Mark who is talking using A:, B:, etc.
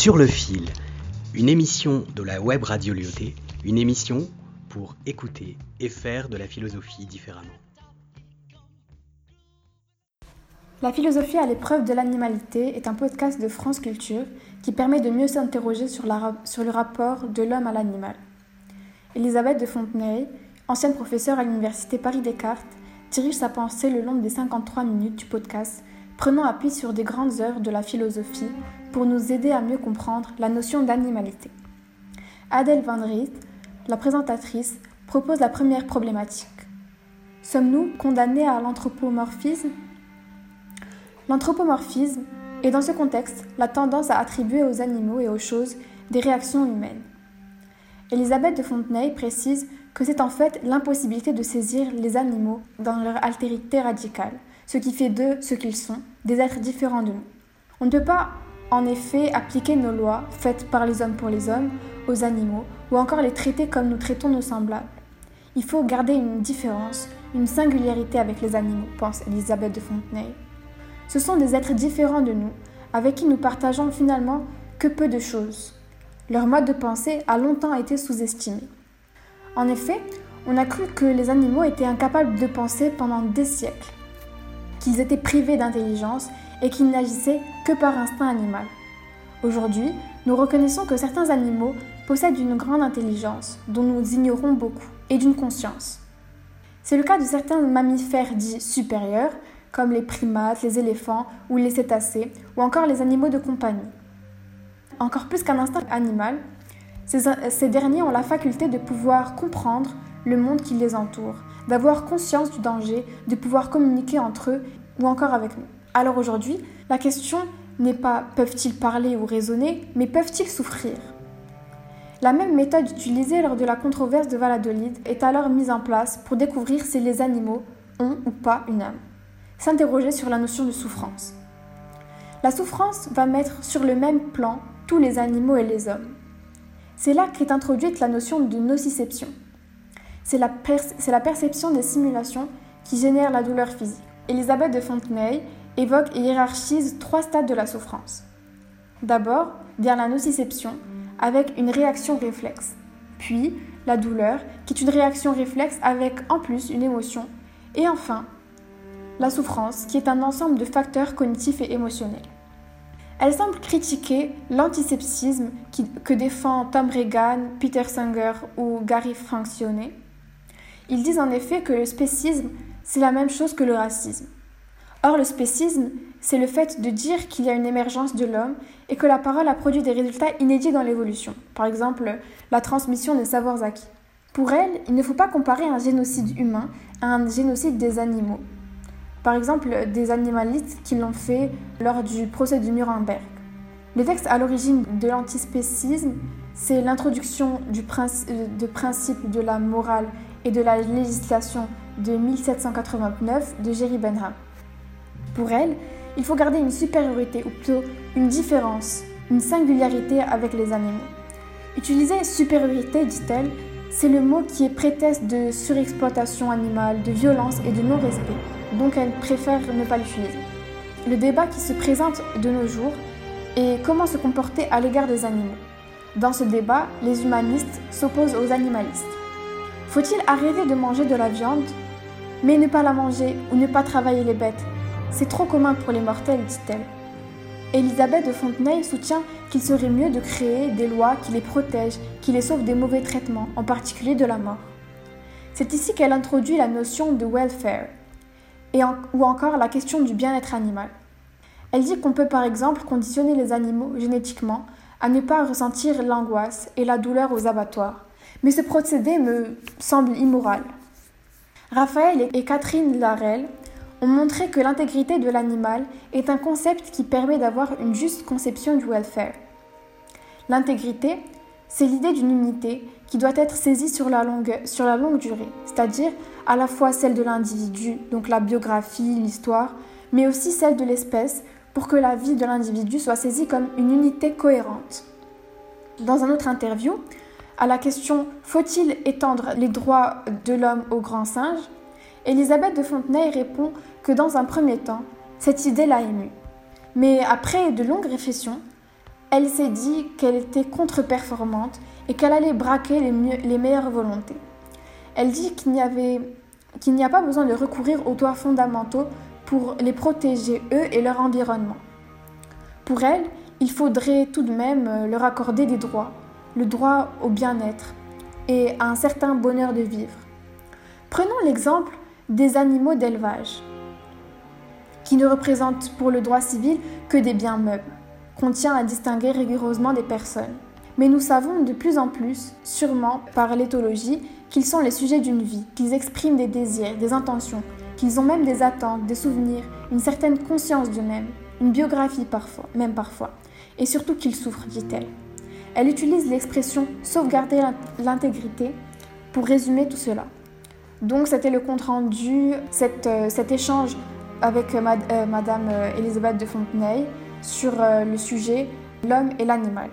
A: Sur le fil, une émission de la web radio Lyoté, une émission pour écouter et faire de la philosophie différemment.
B: La philosophie à l'épreuve de l'animalité est un podcast de France Culture qui permet de mieux s'interroger sur, sur, le rapport de l'homme à l'animal. Elisabeth de Fontenay, ancienne professeure à l'université Paris-Descartes, dirige sa pensée le long des 53 minutes du podcast, prenant appui sur des grandes œuvres de la philosophie pour nous aider à mieux comprendre la notion d'animalité. Adèle Van Riet, la présentatrice, propose la première problématique. Sommes-nous condamnés à l'anthropomorphisme? L'anthropomorphisme est dans ce contexte la tendance à attribuer aux animaux et aux choses des réactions humaines. Elisabeth de Fontenay précise que c'est en fait l'impossibilité de saisir les animaux dans leur altérité radicale, ce qui fait d'eux ce qu'ils sont, des êtres différents de nous. On ne peut pas en effet appliquer nos lois, faites par les hommes pour les hommes, aux animaux, ou encore les traiter comme nous traitons nos semblables. Il faut garder une différence, une singularité avec les animaux, pense Elisabeth de Fontenay. Ce sont des êtres différents de nous, avec qui nous partageons finalement que peu de choses. Leur mode de pensée a longtemps été sous-estimé. En effet, on a cru que les animaux étaient incapables de penser pendant des siècles, qu'ils étaient privés d'intelligence et qu'ils n'agissaient que par instinct animal. Aujourd'hui, nous reconnaissons que certains animaux possèdent une grande intelligence dont nous ignorons beaucoup et d'une conscience. C'est le cas de certains mammifères dits supérieurs, comme les primates, les éléphants ou les cétacés, ou encore les animaux de compagnie. Encore plus qu'un instinct animal, ces, derniers ont la faculté de pouvoir comprendre le monde qui les entoure, d'avoir conscience du danger, de pouvoir communiquer entre eux ou encore avec nous. Alors aujourd'hui, la question n'est pas peuvent-ils parler ou raisonner, mais peuvent-ils souffrir? La même méthode utilisée lors de la controverse de Valladolid est alors mise en place pour découvrir si les animaux ont ou pas une âme. S'interroger sur la notion de souffrance. La souffrance va mettre sur le même plan tous les animaux et les hommes. C'est là qu'est introduite la notion de nociception. C'est la, perception des simulations qui génèrent la douleur physique. Elisabeth de Fontenay évoque et hiérarchise trois stades de la souffrance. D'abord vient la nociception avec une réaction réflexe, puis la douleur qui est une réaction réflexe avec en plus une émotion, et enfin la souffrance qui est un ensemble de facteurs cognitifs et émotionnels. Elle semble critiquer l'antisepsisme que défend Tom Regan, Peter Singer ou Gary Francione. Ils disent en effet que le spécisme, c'est la même chose que le racisme. Or, le spécisme, c'est le fait de dire qu'il y a une émergence de l'homme et que la parole a produit des résultats inédits dans l'évolution, par exemple la transmission des savoirs acquis. Pour elle, il ne faut pas comparer un génocide humain à un génocide des animaux, par exemple, des animalistes qui l'ont fait lors du procès de Nuremberg. Les textes à l'origine de l'antispécisme, c'est l'introduction du de principe de la morale et de la législation de 1789 de Jerry Benham. Pour elle, il faut garder une supériorité ou plutôt une différence, une singularité avec les animaux. Utiliser supériorité, dit-elle, c'est le mot qui est prétexte de surexploitation animale, de violence et de non-respect donc elle préfère ne pas l'utiliser. Le débat qui se présente de nos jours est comment se comporter à l'égard des animaux. Dans ce débat, les humanistes s'opposent aux animalistes. Faut-il arrêter de manger de la viande, mais ne pas la manger ou ne pas travailler les bêtes? C'est trop commun pour les mortels, dit-elle. Elisabeth de Fontenay soutient qu'il serait mieux de créer des lois qui les protègent, qui les sauvent des mauvais traitements, en particulier de la mort. C'est ici qu'elle introduit la notion de welfare, ou encore la question du bien-être animal. Elle dit qu'on peut par exemple conditionner les animaux génétiquement à ne pas ressentir l'angoisse et la douleur aux abattoirs, mais ce procédé me semble immoral. Raphaël et Catherine Larel ont montré que l'intégrité de l'animal est un concept qui permet d'avoir une juste conception du welfare. L'intégrité, c'est l'idée d'une unité qui doit être saisie sur la longue, sur la longue durée, c'est-à-dire à la fois celle de l'individu, donc la biographie, l'histoire, mais aussi celle de l'espèce, pour que la vie de l'individu soit saisie comme une unité cohérente. Dans un autre interview, à la question Faut-il étendre les droits de l'homme aux grands singes? Elisabeth de Fontenay répond que dans un premier temps, cette idée l'a émue. Mais après de longues réflexions, elle s'est dit qu'elle était contre-performante et qu'elle allait braquer les, meilleures volontés. Elle dit qu'il n'y avait qu'il n'y a pas besoin de recourir aux droits fondamentaux pour les protéger eux et leur environnement. Pour elle, il faudrait tout de même euh, leur accorder des droits, le droit au bien-être et à un certain bonheur de vivre. Prenons l'exemple des animaux d'élevage, qui ne représentent pour le droit civil que des biens meubles, qu'on tient à distinguer rigoureusement des personnes. Mais nous savons de plus en plus, sûrement par l'éthologie, qu'ils sont les sujets d'une vie, qu'ils expriment des désirs, des intentions, qu'ils ont même des attentes, des souvenirs, une certaine conscience d'eux-mêmes, une biographie parfois, même parfois, et surtout qu'ils souffrent, dit-elle. Elle utilise l'expression sauvegarder l'intégrité pour résumer tout cela. Donc c'était le compte rendu, euh, cet échange avec euh, euh, Madame Elisabeth de Fontenay sur le sujet l'homme et l'animal.